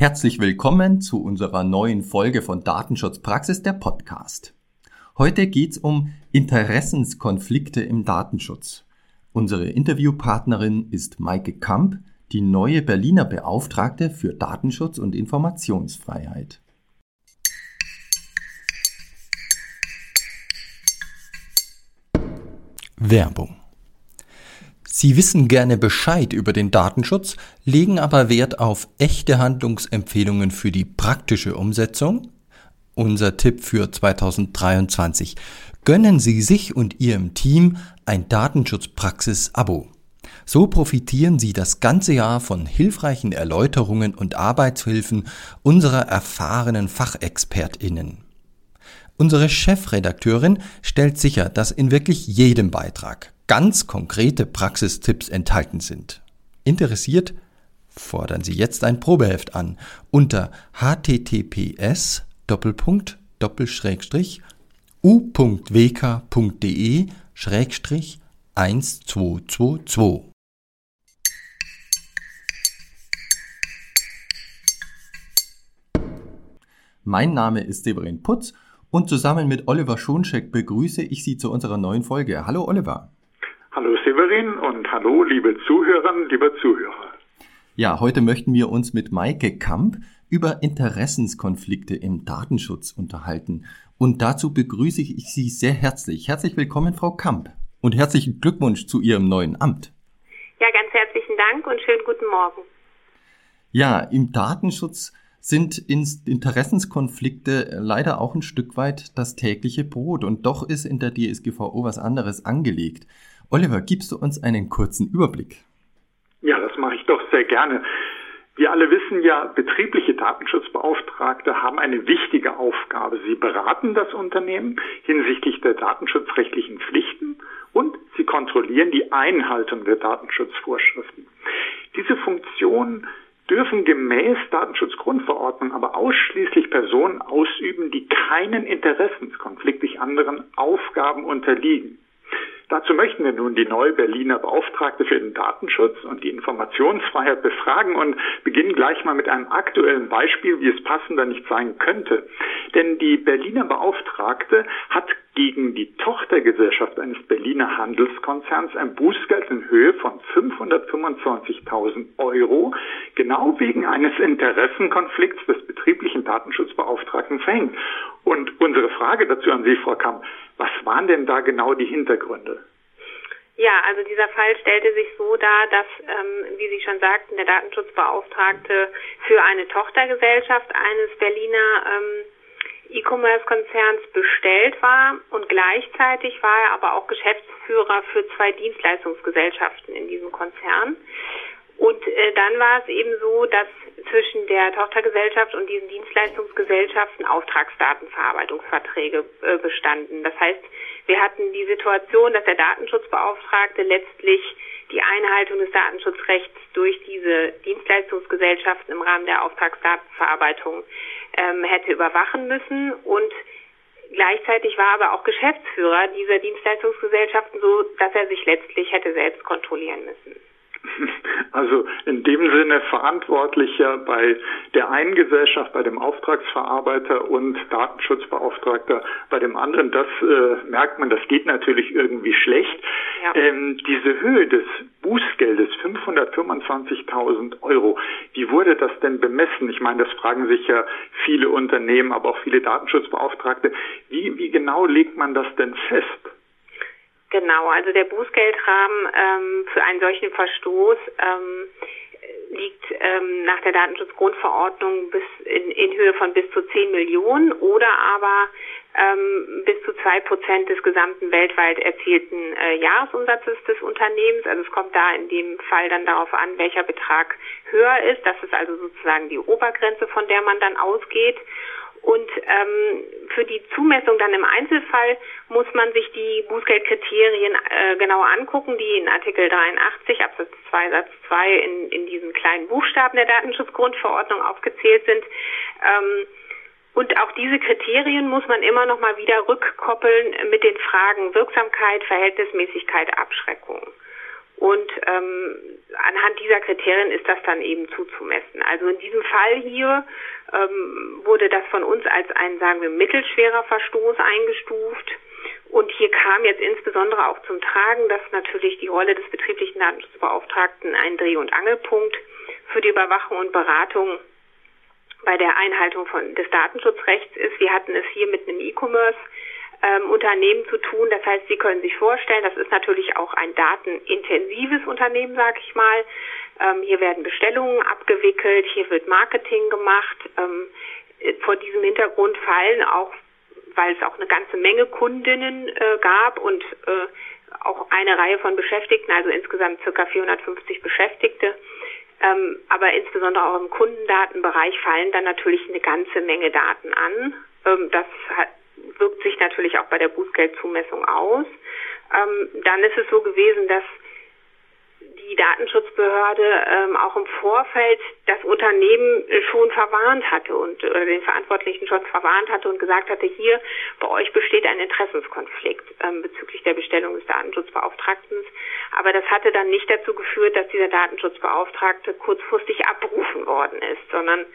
Herzlich willkommen zu unserer neuen Folge von Datenschutzpraxis der Podcast. Heute geht's um Interessenskonflikte im Datenschutz. Unsere Interviewpartnerin ist Maike Kamp, die neue Berliner Beauftragte für Datenschutz und Informationsfreiheit. Werbung Sie wissen gerne Bescheid über den Datenschutz, legen aber Wert auf echte Handlungsempfehlungen für die praktische Umsetzung? Unser Tipp für 2023. Gönnen Sie sich und Ihrem Team ein Datenschutzpraxis-Abo. So profitieren Sie das ganze Jahr von hilfreichen Erläuterungen und Arbeitshilfen unserer erfahrenen Fachexpertinnen. Unsere Chefredakteurin stellt sicher, dass in wirklich jedem Beitrag ganz konkrete Praxistipps enthalten sind. Interessiert? Fordern Sie jetzt ein Probeheft an unter https u.wk.de 1222. Mein Name ist Severin Putz und zusammen mit Oliver Schoncheck begrüße ich Sie zu unserer neuen Folge. Hallo Oliver. Hallo Severin und hallo liebe Zuhörerinnen, lieber Zuhörer. Ja, heute möchten wir uns mit Maike Kamp über Interessenskonflikte im Datenschutz unterhalten. Und dazu begrüße ich Sie sehr herzlich. Herzlich willkommen, Frau Kamp. Und herzlichen Glückwunsch zu Ihrem neuen Amt. Ja, ganz herzlichen Dank und schönen guten Morgen. Ja, im Datenschutz sind Interessenskonflikte leider auch ein Stück weit das tägliche Brot. Und doch ist in der DSGVO was anderes angelegt. Oliver, gibst du uns einen kurzen Überblick? Ja, das mache ich doch sehr gerne. Wir alle wissen ja, betriebliche Datenschutzbeauftragte haben eine wichtige Aufgabe. Sie beraten das Unternehmen hinsichtlich der datenschutzrechtlichen Pflichten und sie kontrollieren die Einhaltung der Datenschutzvorschriften. Diese Funktion dürfen gemäß Datenschutzgrundverordnung aber ausschließlich Personen ausüben, die keinen Interessenskonflikt durch anderen Aufgaben unterliegen. Dazu möchten wir nun die neue Berliner Beauftragte für den Datenschutz und die Informationsfreiheit befragen und beginnen gleich mal mit einem aktuellen Beispiel, wie es passender nicht sein könnte. Denn die Berliner Beauftragte hat gegen die Tochtergesellschaft eines Berliner Handelskonzerns ein Bußgeld in Höhe von 525.000 Euro genau wegen eines Interessenkonflikts des betrieblichen Datenschutzbeauftragten verhängt. Und unsere Frage dazu an Sie, Frau Kamp, was waren denn da genau die Hintergründe? Ja, also dieser Fall stellte sich so dar, dass, ähm, wie Sie schon sagten, der Datenschutzbeauftragte für eine Tochtergesellschaft eines Berliner ähm, E-Commerce-Konzerns bestellt war und gleichzeitig war er aber auch Geschäftsführer für zwei Dienstleistungsgesellschaften in diesem Konzern. Und äh, dann war es eben so, dass zwischen der Tochtergesellschaft und diesen Dienstleistungsgesellschaften Auftragsdatenverarbeitungsverträge äh, bestanden. Das heißt, wir hatten die Situation, dass der Datenschutzbeauftragte letztlich die Einhaltung des Datenschutzrechts durch diese Dienstleistungsgesellschaften im Rahmen der Auftragsdatenverarbeitung ähm, hätte überwachen müssen und Gleichzeitig war aber auch Geschäftsführer dieser Dienstleistungsgesellschaften so, dass er sich letztlich hätte selbst kontrollieren müssen. Also in dem Sinne verantwortlicher bei der einen Gesellschaft, bei dem Auftragsverarbeiter und Datenschutzbeauftragter bei dem anderen, das äh, merkt man, das geht natürlich irgendwie schlecht. Ja. Ähm, diese Höhe des Bußgeldes, 525.000 Euro, wie wurde das denn bemessen? Ich meine, das fragen sich ja viele Unternehmen, aber auch viele Datenschutzbeauftragte. Wie, wie genau legt man das denn fest? Genau, also der Bußgeldrahmen ähm, für einen solchen Verstoß ähm, liegt ähm, nach der Datenschutzgrundverordnung bis in, in Höhe von bis zu 10 Millionen oder aber ähm, bis zu zwei Prozent des gesamten weltweit erzielten äh, Jahresumsatzes des Unternehmens. Also es kommt da in dem Fall dann darauf an, welcher Betrag höher ist. Das ist also sozusagen die Obergrenze, von der man dann ausgeht. Und ähm, für die Zumessung dann im Einzelfall muss man sich die Bußgeldkriterien äh, genauer angucken, die in Artikel 83 Absatz 2 Satz 2 in, in diesen kleinen Buchstaben der Datenschutzgrundverordnung aufgezählt sind. Ähm, und auch diese Kriterien muss man immer noch mal wieder rückkoppeln mit den Fragen Wirksamkeit, Verhältnismäßigkeit, Abschreckung. Und ähm, anhand dieser Kriterien ist das dann eben zuzumessen. Also in diesem Fall hier ähm, wurde das von uns als ein, sagen wir, mittelschwerer Verstoß eingestuft. Und hier kam jetzt insbesondere auch zum Tragen, dass natürlich die Rolle des betrieblichen Datenschutzbeauftragten ein Dreh- und Angelpunkt für die Überwachung und Beratung bei der Einhaltung von, des Datenschutzrechts ist. Wir hatten es hier mit einem E-Commerce ähm, Unternehmen zu tun. Das heißt, Sie können sich vorstellen, das ist natürlich auch ein datenintensives Unternehmen, sage ich mal. Ähm, hier werden Bestellungen abgewickelt, hier wird Marketing gemacht. Ähm, vor diesem Hintergrund fallen auch, weil es auch eine ganze Menge Kundinnen äh, gab und äh, auch eine Reihe von Beschäftigten, also insgesamt circa 450 Beschäftigte, ähm, aber insbesondere auch im Kundendatenbereich fallen dann natürlich eine ganze Menge Daten an. Ähm, das hat, wirkt sich natürlich auch bei der Bußgeldzumessung aus. Ähm, dann ist es so gewesen, dass die Datenschutzbehörde ähm, auch im Vorfeld das Unternehmen schon verwarnt hatte und äh, den Verantwortlichen schon verwarnt hatte und gesagt hatte, hier bei euch besteht ein Interessenskonflikt ähm, bezüglich der Bestellung des Datenschutzbeauftragten. Aber das hatte dann nicht dazu geführt, dass dieser Datenschutzbeauftragte kurzfristig abberufen worden ist, sondern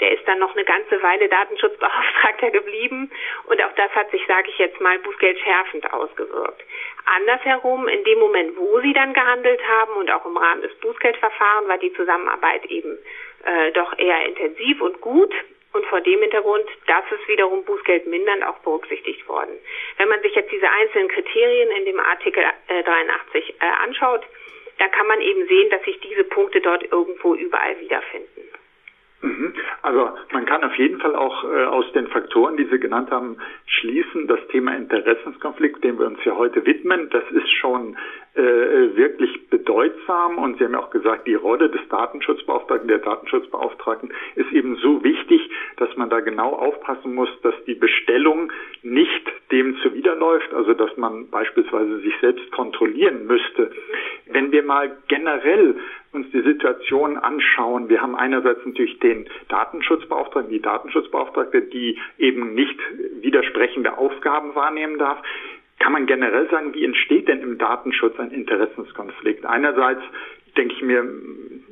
der ist dann noch eine ganze Weile Datenschutzbeauftragter geblieben und auch das hat sich, sage ich jetzt mal, bußgeldschärfend ausgewirkt. Andersherum, in dem Moment, wo sie dann gehandelt haben und auch im Rahmen des Bußgeldverfahrens war die Zusammenarbeit eben äh, doch eher intensiv und gut. Und vor dem Hintergrund, das ist wiederum bußgeldmindernd auch berücksichtigt worden. Wenn man sich jetzt diese einzelnen Kriterien in dem Artikel äh, 83 äh, anschaut, dann kann man eben sehen, dass sich diese Punkte dort irgendwo überall wiederfinden. Mhm. Also man kann auf jeden Fall auch äh, aus den Faktoren, die Sie genannt haben, schließen, das Thema Interessenskonflikt, dem wir uns ja heute widmen, das ist schon äh, wirklich bedeutsam und Sie haben ja auch gesagt, die Rolle des Datenschutzbeauftragten, der Datenschutzbeauftragten ist eben so wichtig, dass man da genau aufpassen muss, dass die Bestellung nicht dem zuwiderläuft, also dass man beispielsweise sich selbst kontrollieren müsste. Wenn wir mal generell uns die Situation anschauen, wir haben einerseits natürlich den Datenschutzbeauftragten, die Datenschutzbeauftragte, die eben nicht widersprechende Aufgaben wahrnehmen darf. Kann man generell sagen, wie entsteht denn im Datenschutz ein Interessenskonflikt? Einerseits denke ich mir,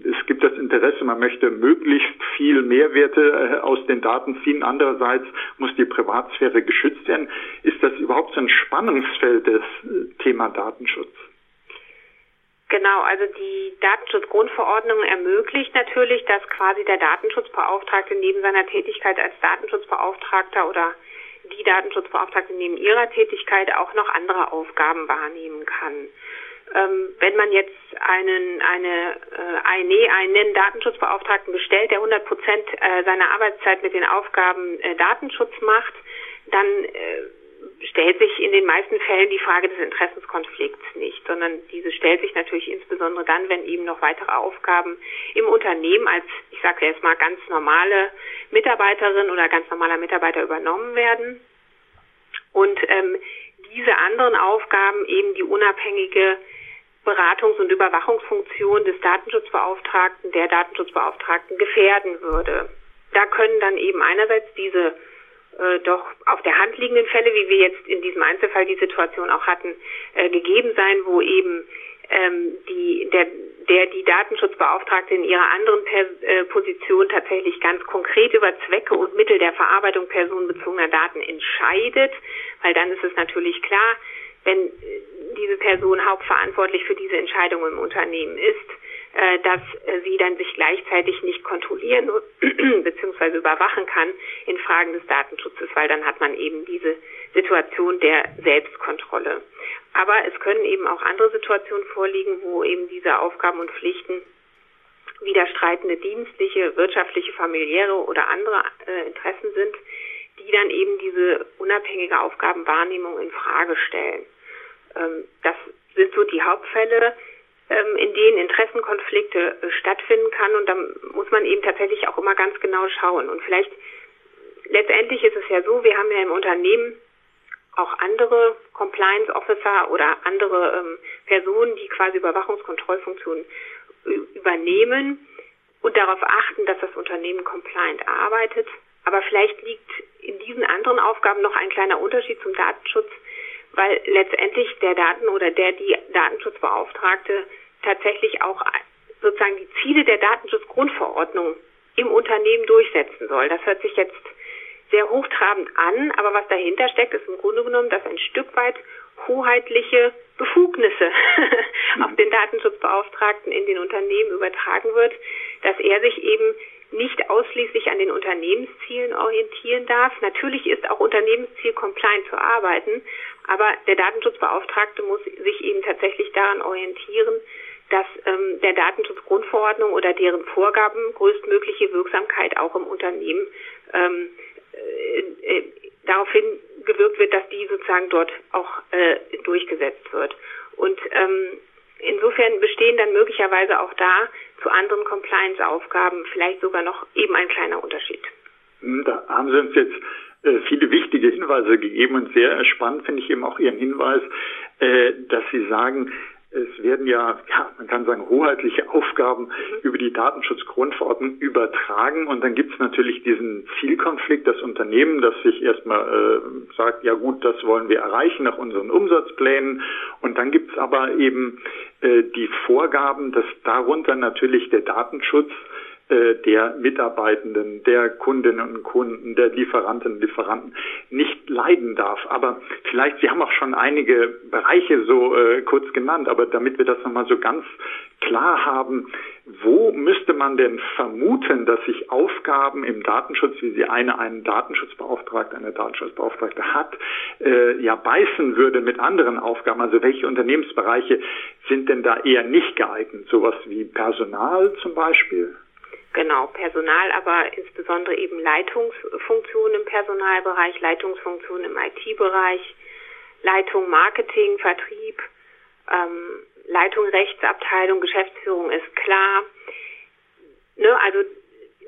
es gibt das Interesse, man möchte möglichst viel Mehrwerte äh, aus den Daten ziehen. Andererseits muss die Privatsphäre geschützt werden. Ist das überhaupt so ein Spannungsfeld des äh, Thema Datenschutz? Genau, also die Datenschutzgrundverordnung ermöglicht natürlich, dass quasi der Datenschutzbeauftragte neben seiner Tätigkeit als Datenschutzbeauftragter oder die Datenschutzbeauftragte neben ihrer Tätigkeit auch noch andere Aufgaben wahrnehmen kann. Ähm, wenn man jetzt einen, eine, äh, nee, einen Datenschutzbeauftragten bestellt, der 100 Prozent äh, seiner Arbeitszeit mit den Aufgaben äh, Datenschutz macht, dann äh, stellt sich in den meisten Fällen die Frage des Interessenskonflikts nicht, sondern diese stellt sich natürlich insbesondere dann, wenn eben noch weitere Aufgaben im Unternehmen als, ich sage jetzt mal, ganz normale Mitarbeiterin oder ganz normaler Mitarbeiter übernommen werden. Und ähm, diese anderen Aufgaben eben die unabhängige Beratungs- und Überwachungsfunktion des Datenschutzbeauftragten, der Datenschutzbeauftragten gefährden würde. Da können dann eben einerseits diese äh, doch auf der Hand liegenden Fälle, wie wir jetzt in diesem Einzelfall die Situation auch hatten, äh, gegeben sein, wo eben ähm, die, der, der die Datenschutzbeauftragte in ihrer anderen per äh, Position tatsächlich ganz konkret über Zwecke und Mittel der Verarbeitung personenbezogener Daten entscheidet, weil dann ist es natürlich klar, wenn äh, diese Person hauptverantwortlich für diese Entscheidung im Unternehmen ist, äh, dass sie dann sich gleichzeitig nicht kontrollieren bzw. überwachen kann in Fragen des Datenschutzes, weil dann hat man eben diese Situation der Selbstkontrolle. Aber es können eben auch andere Situationen vorliegen, wo eben diese Aufgaben und Pflichten widerstreitende dienstliche, wirtschaftliche, familiäre oder andere äh, Interessen sind, die dann eben diese unabhängige Aufgabenwahrnehmung in Frage stellen. Ähm, das sind so die Hauptfälle in denen Interessenkonflikte äh, stattfinden kann. Und da muss man eben tatsächlich auch immer ganz genau schauen. Und vielleicht letztendlich ist es ja so, wir haben ja im Unternehmen auch andere Compliance Officer oder andere ähm, Personen, die quasi Überwachungskontrollfunktionen übernehmen und darauf achten, dass das Unternehmen compliant arbeitet. Aber vielleicht liegt in diesen anderen Aufgaben noch ein kleiner Unterschied zum Datenschutz, weil letztendlich der Daten oder der die Datenschutzbeauftragte tatsächlich auch sozusagen die Ziele der Datenschutzgrundverordnung im Unternehmen durchsetzen soll. Das hört sich jetzt sehr hochtrabend an, aber was dahinter steckt, ist im Grunde genommen, dass ein Stück weit hoheitliche Befugnisse auf den Datenschutzbeauftragten in den Unternehmen übertragen wird, dass er sich eben nicht ausschließlich an den Unternehmenszielen orientieren darf. Natürlich ist auch Unternehmensziel compliant zu arbeiten, aber der Datenschutzbeauftragte muss sich eben tatsächlich daran orientieren, dass ähm, der Datenschutzgrundverordnung oder deren Vorgaben größtmögliche Wirksamkeit auch im Unternehmen ähm, äh, äh, daraufhin gewirkt wird, dass die sozusagen dort auch äh, durchgesetzt wird. Und ähm, insofern bestehen dann möglicherweise auch da zu anderen Compliance-Aufgaben vielleicht sogar noch eben ein kleiner Unterschied. Hm, da haben Sie uns jetzt äh, viele wichtige Hinweise gegeben und sehr spannend finde ich eben auch Ihren Hinweis, äh, dass Sie sagen, es werden ja, ja, man kann sagen, hoheitliche Aufgaben über die Datenschutzgrundverordnung übertragen. Und dann gibt es natürlich diesen Zielkonflikt, das Unternehmen, das sich erstmal äh, sagt, ja gut, das wollen wir erreichen nach unseren Umsatzplänen. Und dann gibt es aber eben äh, die Vorgaben, dass darunter natürlich der Datenschutz der Mitarbeitenden, der Kundinnen und Kunden, der Lieferantinnen und Lieferanten nicht leiden darf. Aber vielleicht, Sie haben auch schon einige Bereiche so äh, kurz genannt, aber damit wir das nochmal so ganz klar haben, wo müsste man denn vermuten, dass sich Aufgaben im Datenschutz, wie sie eine einen Datenschutzbeauftragte, eine Datenschutzbeauftragte hat, äh, ja beißen würde mit anderen Aufgaben? Also welche Unternehmensbereiche sind denn da eher nicht geeignet? Sowas wie Personal zum Beispiel? Genau, Personal, aber insbesondere eben Leitungsfunktionen im Personalbereich, Leitungsfunktionen im IT-Bereich, Leitung Marketing, Vertrieb, ähm, Leitung Rechtsabteilung, Geschäftsführung ist klar. Ne, also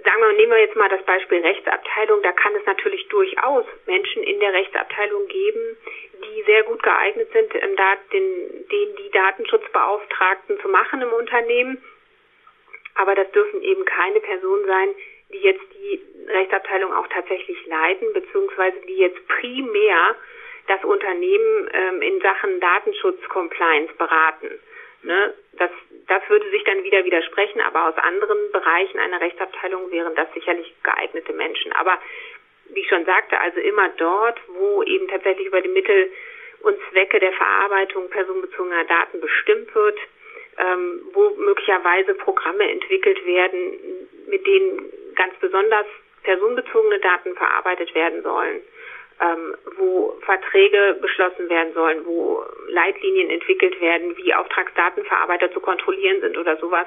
sagen wir, nehmen wir jetzt mal das Beispiel Rechtsabteilung, da kann es natürlich durchaus Menschen in der Rechtsabteilung geben, die sehr gut geeignet sind, den, den die Datenschutzbeauftragten zu machen im Unternehmen aber das dürfen eben keine Personen sein, die jetzt die Rechtsabteilung auch tatsächlich leiten, beziehungsweise die jetzt primär das Unternehmen ähm, in Sachen Datenschutz-Compliance beraten. Ne? Das, das würde sich dann wieder widersprechen, aber aus anderen Bereichen einer Rechtsabteilung wären das sicherlich geeignete Menschen. Aber wie ich schon sagte, also immer dort, wo eben tatsächlich über die Mittel und Zwecke der Verarbeitung personenbezogener Daten bestimmt wird, ähm, wo möglicherweise Programme entwickelt werden, mit denen ganz besonders personenbezogene Daten verarbeitet werden sollen, ähm, wo Verträge beschlossen werden sollen, wo Leitlinien entwickelt werden, wie Auftragsdatenverarbeiter zu kontrollieren sind oder sowas.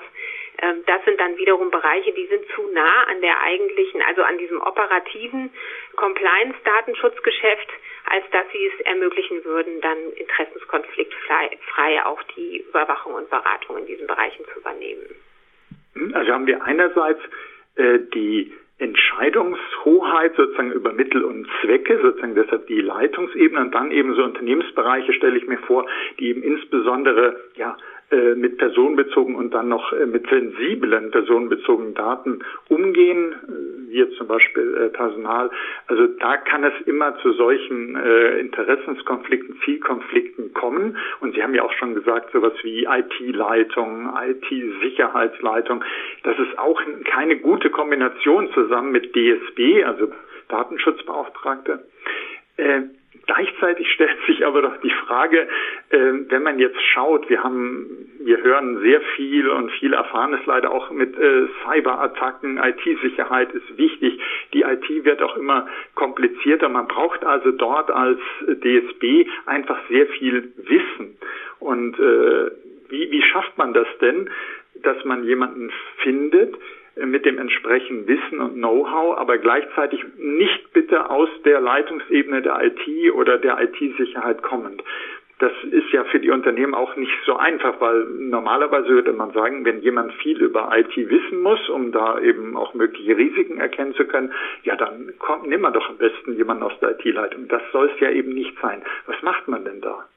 Ähm, das sind dann wiederum Bereiche, die sind zu nah an der eigentlichen, also an diesem operativen Compliance-Datenschutzgeschäft, als dass sie es ermöglichen würden, dann interessenskonfliktfrei auch die Überwachung und Beratung in diesen Bereichen zu übernehmen. Also haben wir einerseits äh, die Entscheidungshoheit sozusagen über Mittel und Zwecke, sozusagen deshalb die Leitungsebene und dann eben so Unternehmensbereiche stelle ich mir vor, die eben insbesondere ja mit personenbezogenen und dann noch äh, mit sensiblen personenbezogenen Daten umgehen, äh, wie zum Beispiel Personal. Also da kann es immer zu solchen Interessenskonflikten, Zielkonflikten kommen. Und Sie haben ja auch schon gesagt, sowas wie IT-Leitung, IT-Sicherheitsleitung, das ist auch keine gute Kombination zusammen mit DSB, also Datenschutzbeauftragte. Gleichzeitig stellt sich aber doch die Frage, äh, wenn man jetzt schaut, wir haben, wir hören sehr viel und viel erfahren es leider auch mit äh, Cyberattacken, IT-Sicherheit ist wichtig. Die IT wird auch immer komplizierter. Man braucht also dort als DSB einfach sehr viel Wissen. Und äh, wie, wie schafft man das denn, dass man jemanden findet, mit dem entsprechenden Wissen und Know-how, aber gleichzeitig nicht bitte aus der Leitungsebene der IT oder der IT-Sicherheit kommend. Das ist ja für die Unternehmen auch nicht so einfach, weil normalerweise würde man sagen, wenn jemand viel über IT wissen muss, um da eben auch mögliche Risiken erkennen zu können, ja, dann kommt, nimm man doch am besten jemanden aus der IT-Leitung. Das soll es ja eben nicht sein. Was macht man denn da?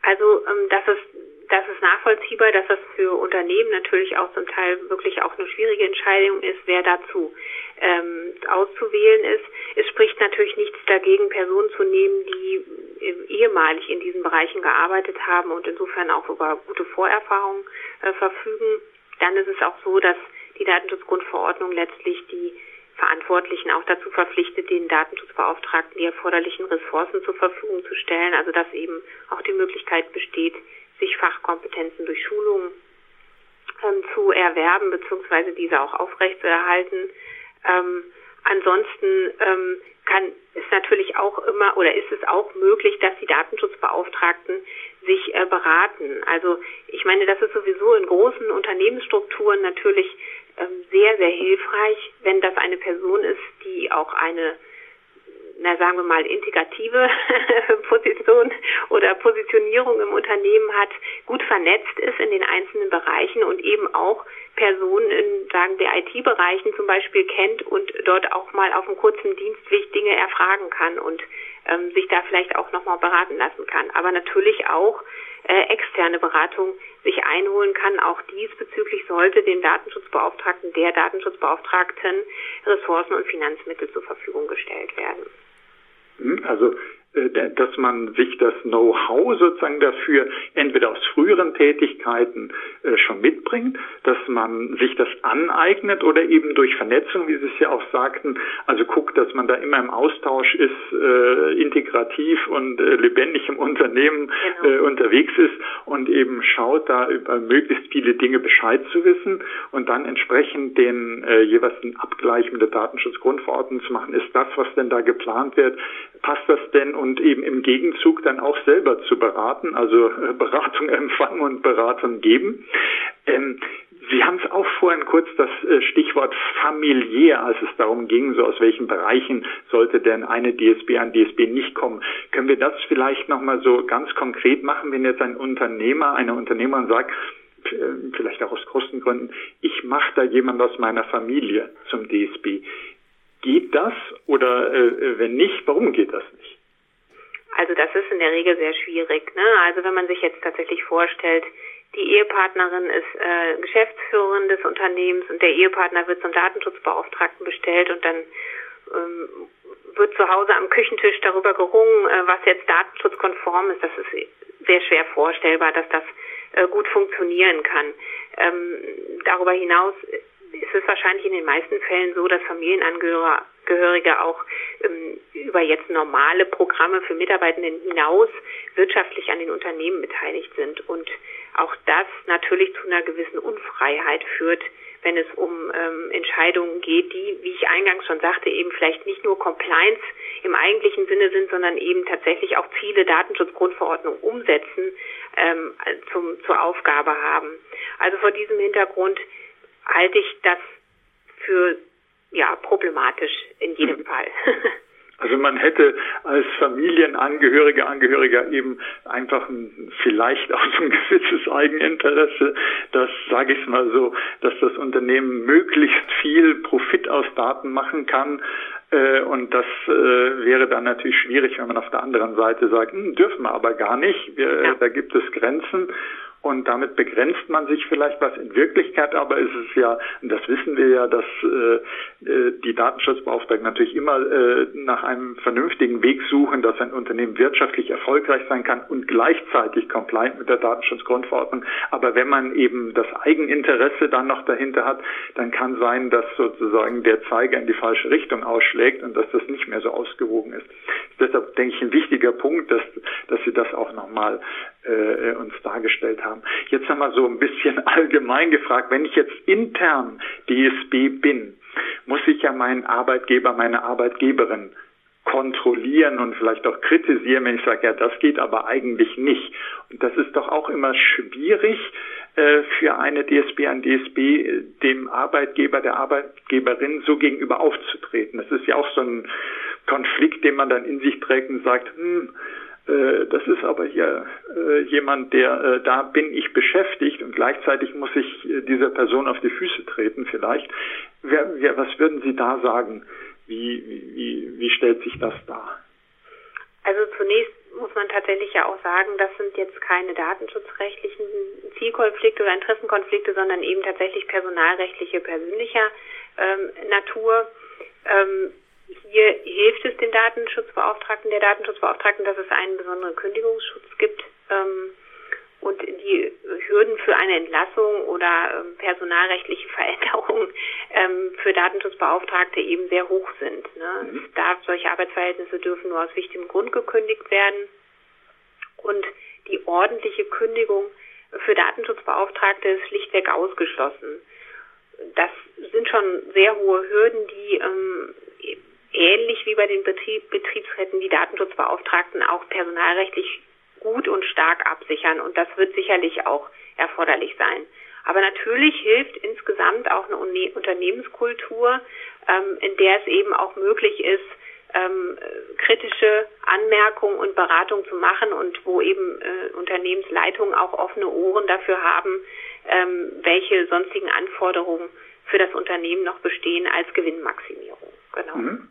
Also ähm, das ist das ist nachvollziehbar, dass das für Unternehmen natürlich auch zum Teil wirklich auch eine schwierige Entscheidung ist, wer dazu ähm, auszuwählen ist. Es spricht natürlich nichts dagegen, Personen zu nehmen, die ehemalig in diesen Bereichen gearbeitet haben und insofern auch über gute Vorerfahrungen äh, verfügen, dann ist es auch so, dass die Datenschutzgrundverordnung letztlich die Verantwortlichen auch dazu verpflichtet, den Datenschutzbeauftragten die erforderlichen Ressourcen zur Verfügung zu stellen. Also dass eben auch die Möglichkeit besteht, sich Fachkompetenzen durch Schulungen ähm, zu erwerben beziehungsweise diese auch aufrechtzuerhalten. Ähm, ansonsten ähm, kann es natürlich auch immer oder ist es auch möglich, dass die Datenschutzbeauftragten sich äh, beraten. Also ich meine, das ist sowieso in großen Unternehmensstrukturen natürlich ähm, sehr, sehr hilfreich, wenn das eine Person ist, die auch eine na sagen wir mal, integrative Position oder Positionierung im Unternehmen hat, gut vernetzt ist in den einzelnen Bereichen und eben auch Personen in, sagen wir, IT-Bereichen zum Beispiel kennt und dort auch mal auf einem kurzen Dienstweg Dinge erfragen kann und ähm, sich da vielleicht auch nochmal beraten lassen kann. Aber natürlich auch äh, externe Beratung sich einholen kann. Auch diesbezüglich sollte dem Datenschutzbeauftragten, der Datenschutzbeauftragten Ressourcen und Finanzmittel zur Verfügung gestellt werden. Hm, also äh, dass man sich das Know-how sozusagen dafür entweder aus früheren Tätigkeiten äh, schon mitbringt, dass man sich das aneignet oder eben durch Vernetzung, wie Sie es ja auch sagten, also guckt, dass man da immer im Austausch ist, äh, integrativ und lebendig im Unternehmen genau. unterwegs ist und eben schaut, da über möglichst viele Dinge Bescheid zu wissen und dann entsprechend den jeweils den Abgleich mit der Datenschutzgrundverordnung zu machen. Ist das, was denn da geplant wird, passt das denn und eben im Gegenzug dann auch selber zu beraten, also äh, Beratung empfangen und Beratung geben. Ähm, Sie haben es auch vorhin kurz das äh, Stichwort familiär, als es darum ging, so aus welchen Bereichen sollte denn eine DSB an DSB nicht kommen. Können wir das vielleicht nochmal so ganz konkret machen, wenn jetzt ein Unternehmer, eine Unternehmerin sagt, äh, vielleicht auch aus Kostengründen, ich mache da jemand aus meiner Familie zum DSB. Geht das oder äh, wenn nicht, warum geht das nicht? Also das ist in der Regel sehr schwierig. Ne? Also wenn man sich jetzt tatsächlich vorstellt, die Ehepartnerin ist äh, Geschäftsführerin des Unternehmens und der Ehepartner wird zum Datenschutzbeauftragten bestellt und dann ähm, wird zu Hause am Küchentisch darüber gerungen, äh, was jetzt datenschutzkonform ist. Das ist sehr schwer vorstellbar, dass das äh, gut funktionieren kann. Ähm, darüber hinaus ist es wahrscheinlich in den meisten Fällen so, dass Familienangehörige auch ähm, über jetzt normale Programme für Mitarbeitenden hinaus wirtschaftlich an den Unternehmen beteiligt sind und auch das natürlich zu einer gewissen Unfreiheit führt, wenn es um ähm, Entscheidungen geht, die, wie ich eingangs schon sagte, eben vielleicht nicht nur Compliance im eigentlichen Sinne sind, sondern eben tatsächlich auch Ziele Datenschutzgrundverordnung umsetzen ähm, zum, zur Aufgabe haben. Also vor diesem Hintergrund halte ich das für ja problematisch in jedem mhm. Fall. Also man hätte als Familienangehöriger, Angehöriger eben einfach ein, vielleicht auch so ein gewisses Eigeninteresse, dass, sage ich mal so, dass das Unternehmen möglichst viel Profit aus Daten machen kann. Äh, und das äh, wäre dann natürlich schwierig, wenn man auf der anderen Seite sagt, hm, dürfen wir aber gar nicht, wir, ja. da gibt es Grenzen und damit begrenzt man sich vielleicht was. In Wirklichkeit aber ist es ja, und das wissen wir ja, dass äh, äh, die Datenschutzbeauftragten natürlich immer äh, nach einem vernünftigen Weg suchen, dass ein Unternehmen wirtschaftlich erfolgreich sein kann und gleichzeitig compliant mit der Datenschutzgrundverordnung. Aber wenn man eben das Eigeninteresse dann noch dahinter hat, dann kann sein, dass sozusagen der Zeiger in die falsche Richtung ausschlägt und dass das nicht mehr so ausgewogen ist. Deshalb denke ich ein wichtiger Punkt, dass, dass Sie das auch nochmal äh, uns dargestellt haben. Jetzt haben wir so ein bisschen allgemein gefragt, wenn ich jetzt intern DSB bin, muss ich ja meinen Arbeitgeber, meine Arbeitgeberin kontrollieren und vielleicht auch kritisieren, wenn ich sage, ja, das geht aber eigentlich nicht. Und das ist doch auch immer schwierig äh, für eine DSB, ein DSB, dem Arbeitgeber, der Arbeitgeberin so gegenüber aufzutreten. Das ist ja auch so ein Konflikt, den man dann in sich trägt und sagt, hm, äh, das ist aber hier äh, jemand, der, äh, da bin ich beschäftigt und gleichzeitig muss ich äh, dieser Person auf die Füße treten vielleicht. Wer, wer, was würden Sie da sagen? Wie, wie, wie stellt sich das dar? Also zunächst muss man tatsächlich ja auch sagen, das sind jetzt keine datenschutzrechtlichen Zielkonflikte oder Interessenkonflikte, sondern eben tatsächlich personalrechtliche, persönlicher ähm, Natur. Ähm, hier hilft es den Datenschutzbeauftragten, der Datenschutzbeauftragten, dass es einen besonderen Kündigungsschutz gibt ähm, und die Hürden für eine Entlassung oder ähm, personalrechtliche Veränderungen ähm, für Datenschutzbeauftragte eben sehr hoch sind. Ne? Mhm. Darf, solche Arbeitsverhältnisse dürfen nur aus wichtigem Grund gekündigt werden und die ordentliche Kündigung für Datenschutzbeauftragte ist schlichtweg ausgeschlossen. Das sind schon sehr hohe Hürden, die ähm, ähnlich wie bei den Betrieb, Betriebsräten die Datenschutzbeauftragten auch personalrechtlich gut und stark absichern. Und das wird sicherlich auch erforderlich sein. Aber natürlich hilft insgesamt auch eine Unternehmenskultur, ähm, in der es eben auch möglich ist, ähm, kritische Anmerkungen und Beratung zu machen und wo eben äh, Unternehmensleitungen auch offene Ohren dafür haben, ähm, welche sonstigen Anforderungen für das Unternehmen noch bestehen als Gewinnmaximierung. Genau. Mhm.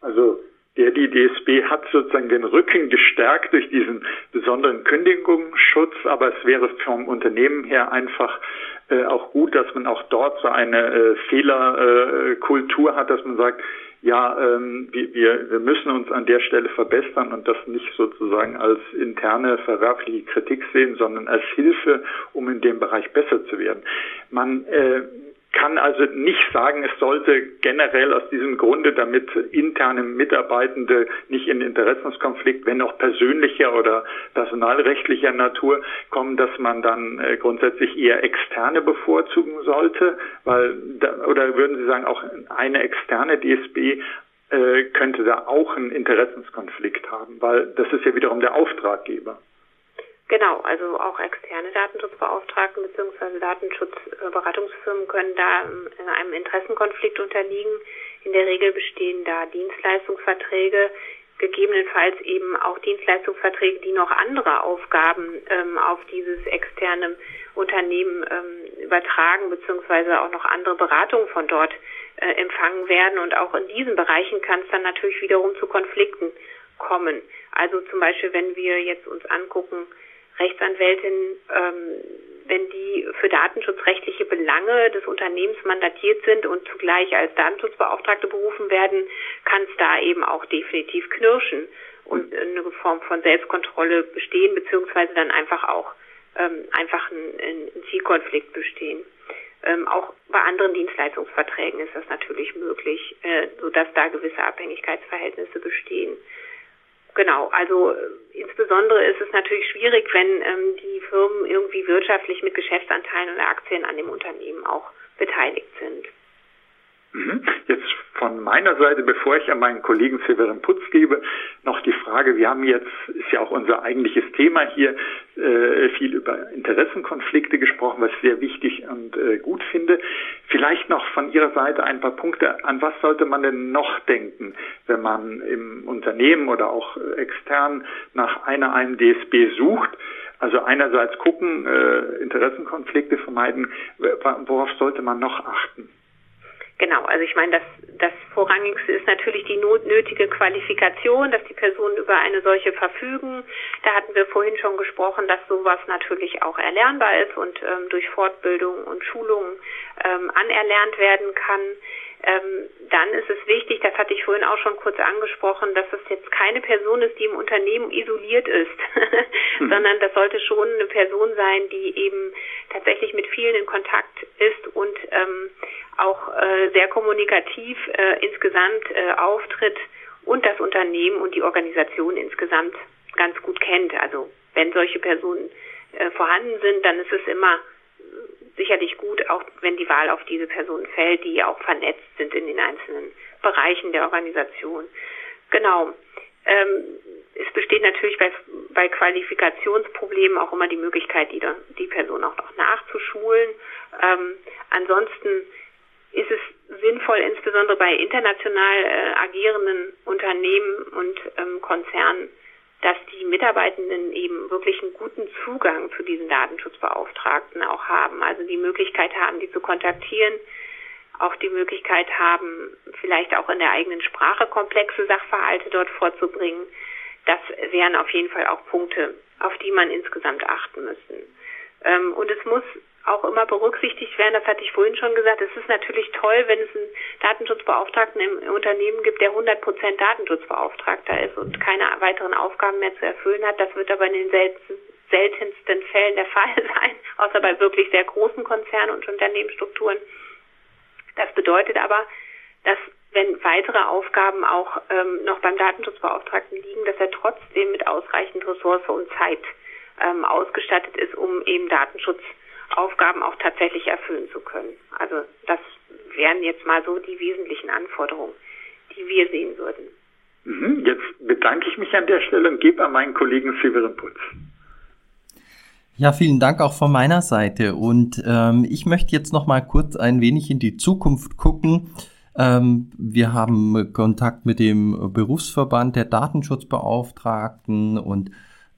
Also der die DSB hat sozusagen den Rücken gestärkt durch diesen besonderen Kündigungsschutz, aber es wäre vom Unternehmen her einfach äh, auch gut, dass man auch dort so eine äh, Fehlerkultur äh, hat, dass man sagt, ja, ähm, wir, wir müssen uns an der Stelle verbessern und das nicht sozusagen als interne verwerfliche Kritik sehen, sondern als Hilfe, um in dem Bereich besser zu werden. Man äh, kann also nicht sagen, es sollte generell aus diesem Grunde, damit interne Mitarbeitende nicht in Interessenskonflikt, wenn auch persönlicher oder personalrechtlicher Natur kommen, dass man dann äh, grundsätzlich eher externe bevorzugen sollte, weil da, oder würden Sie sagen, auch eine externe DSB äh, könnte da auch einen Interessenskonflikt haben, weil das ist ja wiederum der Auftraggeber. Genau, also auch externe Datenschutzbeauftragten bzw. Datenschutzberatungsfirmen können da in einem Interessenkonflikt unterliegen. In der Regel bestehen da Dienstleistungsverträge, gegebenenfalls eben auch Dienstleistungsverträge, die noch andere Aufgaben ähm, auf dieses externe Unternehmen ähm, übertragen, beziehungsweise auch noch andere Beratungen von dort äh, empfangen werden. Und auch in diesen Bereichen kann es dann natürlich wiederum zu Konflikten kommen. Also zum Beispiel, wenn wir jetzt uns angucken, Rechtsanwältinnen, ähm, wenn die für datenschutzrechtliche Belange des Unternehmens mandatiert sind und zugleich als Datenschutzbeauftragte berufen werden, kann es da eben auch definitiv knirschen und eine Form von Selbstkontrolle bestehen, beziehungsweise dann einfach auch ähm, einfach ein, ein Zielkonflikt bestehen. Ähm, auch bei anderen Dienstleistungsverträgen ist das natürlich möglich, äh, sodass da gewisse Abhängigkeitsverhältnisse bestehen. Genau, also äh, insbesondere ist es natürlich schwierig, wenn ähm, die Firmen irgendwie wirtschaftlich mit Geschäftsanteilen oder Aktien an dem Unternehmen auch beteiligt sind. Mhm. Jetzt von meiner Seite, bevor ich an meinen Kollegen Severin Putz gebe, noch die Frage, wir haben jetzt, ist ja auch unser eigentliches Thema hier, äh, viel über Interessenkonflikte gesprochen, was ich sehr wichtig und äh, gut finde. Vielleicht noch von Ihrer Seite ein paar Punkte, an was sollte man denn noch denken, wenn man im Unternehmen oder auch extern nach einer einem DSB sucht? Also einerseits gucken, äh, Interessenkonflikte vermeiden, worauf sollte man noch achten? Genau, also ich meine, das, das Vorrangigste ist natürlich die nötige Qualifikation, dass die Personen über eine solche verfügen. Da hatten wir vorhin schon gesprochen, dass sowas natürlich auch erlernbar ist und ähm, durch Fortbildung und Schulungen ähm, anerlernt werden kann ähm, dann ist es wichtig, das hatte ich vorhin auch schon kurz angesprochen, dass es jetzt keine Person ist, die im Unternehmen isoliert ist, mhm. sondern das sollte schon eine Person sein, die eben tatsächlich mit vielen in Kontakt ist und ähm, auch äh, sehr kommunikativ äh, insgesamt äh, auftritt und das Unternehmen und die Organisation insgesamt ganz gut kennt. Also wenn solche Personen äh, vorhanden sind, dann ist es immer sicherlich gut, auch wenn die Wahl auf diese Person fällt, die auch vernetzt sind in den einzelnen Bereichen der Organisation. Genau. Ähm, es besteht natürlich bei, bei Qualifikationsproblemen auch immer die Möglichkeit, die, die Person auch noch nachzuschulen. Ähm, ansonsten ist es sinnvoll, insbesondere bei international äh, agierenden Unternehmen und ähm, Konzernen, dass die Mitarbeitenden eben wirklich einen guten Zugang zu diesen Datenschutzbeauftragten auch haben, also die Möglichkeit haben, die zu kontaktieren, auch die Möglichkeit haben, vielleicht auch in der eigenen Sprache komplexe Sachverhalte dort vorzubringen. Das wären auf jeden Fall auch Punkte, auf die man insgesamt achten müssen. Ähm, und es muss auch immer berücksichtigt werden. Das hatte ich vorhin schon gesagt. Es ist natürlich toll, wenn es einen Datenschutzbeauftragten im Unternehmen gibt, der 100 Prozent Datenschutzbeauftragter ist und keine weiteren Aufgaben mehr zu erfüllen hat. Das wird aber in den seltensten, Fällen der Fall sein, außer bei wirklich sehr großen Konzernen und Unternehmensstrukturen. Das bedeutet aber, dass wenn weitere Aufgaben auch ähm, noch beim Datenschutzbeauftragten liegen, dass er trotzdem mit ausreichend Ressource und Zeit ähm, ausgestattet ist, um eben Datenschutzaufgaben auch tatsächlich erfüllen zu können. Also das wären jetzt mal so die wesentlichen Anforderungen, die wir sehen würden. Mhm, jetzt bedanke ich mich an der Stelle und gebe an meinen Kollegen Severin Putz. Ja, vielen Dank auch von meiner Seite. Und ähm, ich möchte jetzt noch mal kurz ein wenig in die Zukunft gucken. Ähm, wir haben Kontakt mit dem Berufsverband der Datenschutzbeauftragten und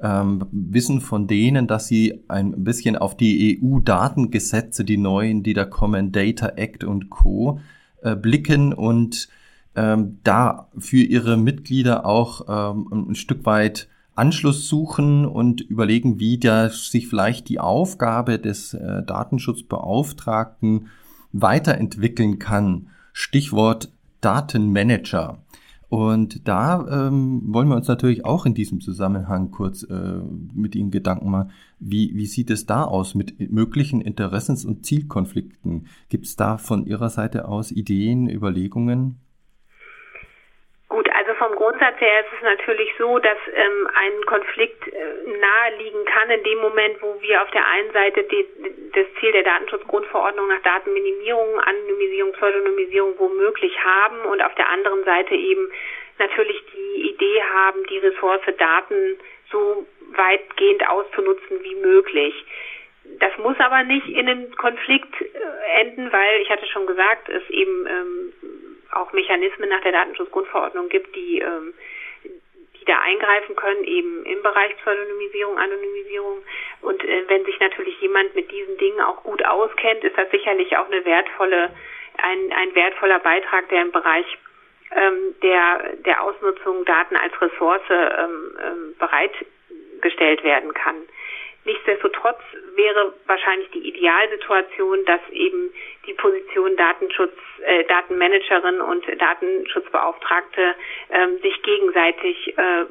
ähm, wissen von denen, dass sie ein bisschen auf die EU-Datengesetze, die neuen, die da kommen, Data Act und Co., äh, blicken und ähm, da für ihre Mitglieder auch ähm, ein Stück weit Anschluss suchen und überlegen, wie da sich vielleicht die Aufgabe des äh, Datenschutzbeauftragten weiterentwickeln kann. Stichwort Datenmanager. Und da ähm, wollen wir uns natürlich auch in diesem Zusammenhang kurz äh, mit Ihnen Gedanken machen, wie, wie sieht es da aus mit möglichen Interessens- und Zielkonflikten? Gibt es da von Ihrer Seite aus Ideen, Überlegungen? Vom Grundsatz her ist es natürlich so, dass ähm, ein Konflikt äh, naheliegen kann in dem Moment, wo wir auf der einen Seite die, das Ziel der Datenschutzgrundverordnung nach Datenminimierung, Anonymisierung, Pseudonymisierung womöglich haben und auf der anderen Seite eben natürlich die Idee haben, die Ressource Daten so weitgehend auszunutzen wie möglich. Das muss aber nicht in einem Konflikt äh, enden, weil ich hatte schon gesagt, es eben ähm, auch Mechanismen nach der Datenschutzgrundverordnung gibt, die, ähm, die da eingreifen können, eben im Bereich Pseudonymisierung, Anonymisierung. Und äh, wenn sich natürlich jemand mit diesen Dingen auch gut auskennt, ist das sicherlich auch eine wertvolle, ein, ein wertvoller Beitrag, der im Bereich ähm, der, der Ausnutzung Daten als Ressource ähm, ähm, bereitgestellt werden kann. Nichtsdestotrotz wäre wahrscheinlich die Idealsituation, dass eben die Position Datenschutz, äh, Datenmanagerin und Datenschutzbeauftragte ähm, sich gegenseitig äh,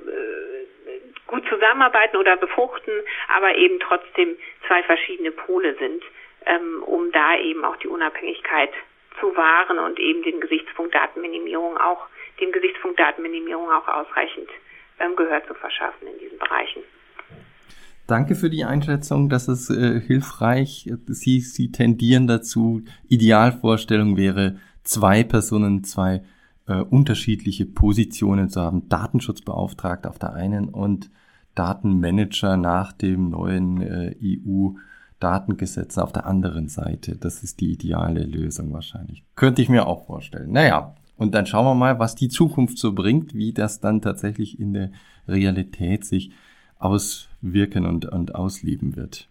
gut zusammenarbeiten oder befruchten, aber eben trotzdem zwei verschiedene Pole sind, ähm, um da eben auch die Unabhängigkeit zu wahren und eben den Gesichtspunkt Datenminimierung auch, dem Gesichtspunkt Datenminimierung auch ausreichend ähm, Gehör zu verschaffen in diesen Bereichen. Danke für die Einschätzung, das ist äh, hilfreich. Sie, Sie tendieren dazu, Idealvorstellung wäre, zwei Personen, zwei äh, unterschiedliche Positionen zu haben. Datenschutzbeauftragter auf der einen und Datenmanager nach dem neuen äh, EU-Datengesetz auf der anderen Seite. Das ist die ideale Lösung wahrscheinlich. Könnte ich mir auch vorstellen. Naja, und dann schauen wir mal, was die Zukunft so bringt, wie das dann tatsächlich in der Realität sich auswirken und, und ausleben wird.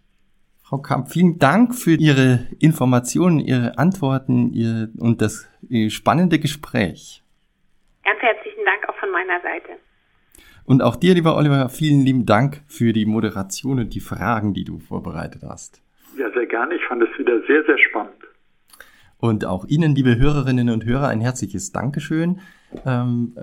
Frau Kamp, vielen Dank für Ihre Informationen, Ihre Antworten ihr, und das spannende Gespräch. Ganz herzlichen Dank auch von meiner Seite. Und auch dir, lieber Oliver, vielen lieben Dank für die Moderation und die Fragen, die du vorbereitet hast. Ja, sehr gerne. Ich fand es wieder sehr, sehr spannend. Und auch Ihnen, liebe Hörerinnen und Hörer, ein herzliches Dankeschön. Ähm,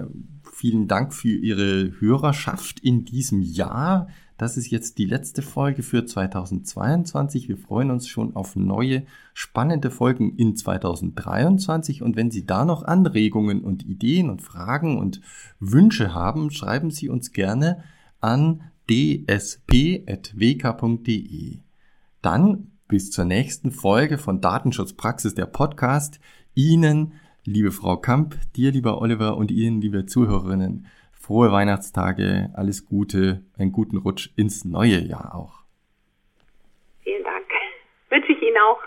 vielen Dank für Ihre Hörerschaft in diesem Jahr. Das ist jetzt die letzte Folge für 2022. Wir freuen uns schon auf neue spannende Folgen in 2023. Und wenn Sie da noch Anregungen und Ideen und Fragen und Wünsche haben, schreiben Sie uns gerne an dsp.wk.de. Dann bis zur nächsten Folge von Datenschutzpraxis der Podcast. Ihnen liebe Frau Kamp, dir, lieber Oliver und Ihnen, liebe Zuhörerinnen, frohe Weihnachtstage, alles Gute, einen guten Rutsch ins neue Jahr auch. Vielen Dank. Wünsche ich Ihnen auch.